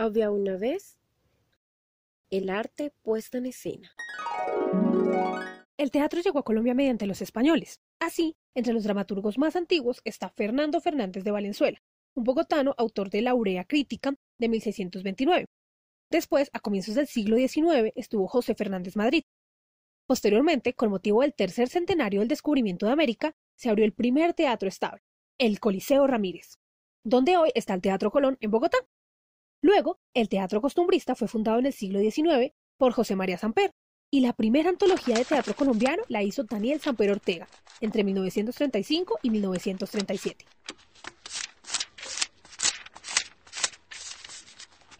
Había una vez el arte puesto en escena. El teatro llegó a Colombia mediante los españoles. Así, entre los dramaturgos más antiguos está Fernando Fernández de Valenzuela, un bogotano autor de La Aurea Crítica de 1629. Después, a comienzos del siglo XIX, estuvo José Fernández Madrid. Posteriormente, con motivo del tercer centenario del descubrimiento de América, se abrió el primer teatro estable, el Coliseo Ramírez, donde hoy está el Teatro Colón en Bogotá. Luego, el teatro costumbrista fue fundado en el siglo XIX por José María Samper, y la primera antología de teatro colombiano la hizo Daniel Samper Ortega, entre 1935 y 1937.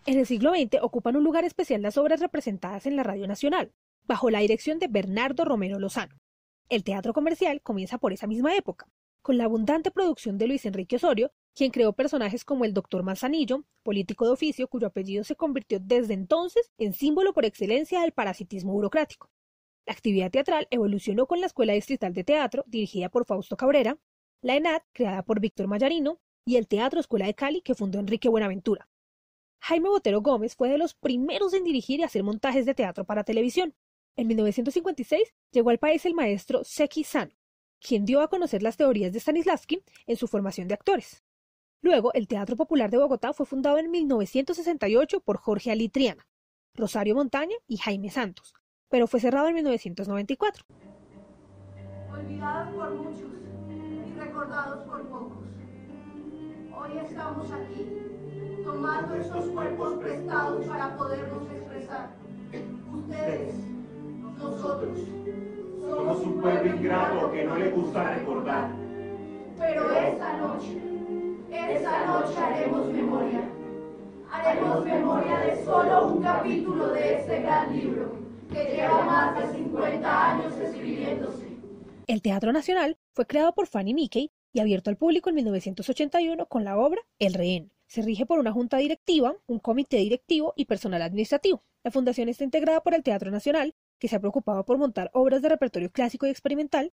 En el siglo XX ocupan un lugar especial las obras representadas en la Radio Nacional, bajo la dirección de Bernardo Romero Lozano. El teatro comercial comienza por esa misma época, con la abundante producción de Luis Enrique Osorio quien creó personajes como el Doctor Manzanillo, político de oficio cuyo apellido se convirtió desde entonces en símbolo por excelencia del parasitismo burocrático. La actividad teatral evolucionó con la Escuela Distrital de Teatro, dirigida por Fausto Cabrera, la ENAD, creada por Víctor Mayarino, y el Teatro Escuela de Cali, que fundó Enrique Buenaventura. Jaime Botero Gómez fue de los primeros en dirigir y hacer montajes de teatro para televisión. En 1956 llegó al país el maestro Seki Sano, quien dio a conocer las teorías de Stanislavski en su formación de actores. Luego, el Teatro Popular de Bogotá fue fundado en 1968 por Jorge Alitriana, Rosario Montaña y Jaime Santos, pero fue cerrado en 1994. Olvidados por muchos y recordados por pocos. Hoy estamos aquí, tomando estos cuerpos prestados para podernos expresar. Ustedes, nosotros, somos un pueblo ingrato que no le gusta recordar. Pero esta noche Haremos memoria de solo un capítulo de este gran libro, que lleva más de 50 años escribiéndose. El Teatro Nacional fue creado por Fanny Mickey y abierto al público en 1981 con la obra El Rehén. Se rige por una junta directiva, un comité directivo y personal administrativo. La fundación está integrada por el Teatro Nacional, que se ha preocupado por montar obras de repertorio clásico y experimental,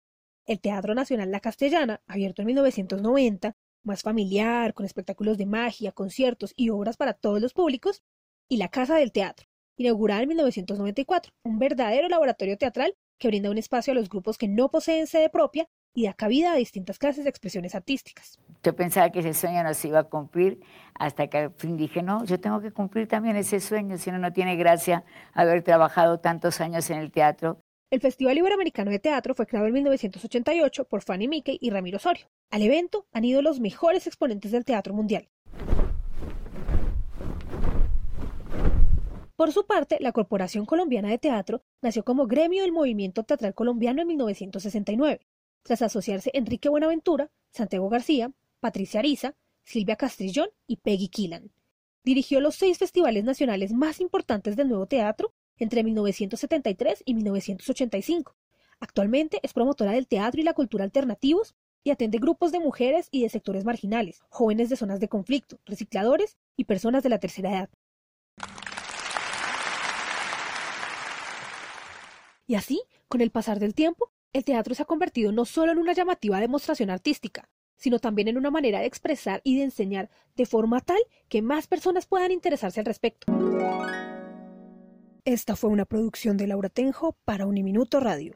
el Teatro Nacional La Castellana, abierto en 1990, más familiar, con espectáculos de magia, conciertos y obras para todos los públicos, y la Casa del Teatro, inaugurada en 1994, un verdadero laboratorio teatral que brinda un espacio a los grupos que no poseen sede propia y da cabida a distintas clases de expresiones artísticas. Yo pensaba que ese sueño no se iba a cumplir hasta que al fin dije, no, yo tengo que cumplir también ese sueño, si no, no tiene gracia haber trabajado tantos años en el teatro el Festival Iberoamericano de Teatro fue creado en 1988 por Fanny Mickey y Ramiro Osorio. Al evento han ido los mejores exponentes del teatro mundial. Por su parte, la Corporación Colombiana de Teatro nació como gremio del movimiento teatral colombiano en 1969, tras asociarse Enrique Buenaventura, Santiago García, Patricia Ariza, Silvia Castrillón y Peggy Killan. Dirigió los seis festivales nacionales más importantes del nuevo teatro entre 1973 y 1985. Actualmente es promotora del teatro y la cultura alternativos y atiende grupos de mujeres y de sectores marginales, jóvenes de zonas de conflicto, recicladores y personas de la tercera edad. Y así, con el pasar del tiempo, el teatro se ha convertido no solo en una llamativa demostración artística, sino también en una manera de expresar y de enseñar de forma tal que más personas puedan interesarse al respecto. Esta fue una producción de Laura Tenjo para Uniminuto Radio.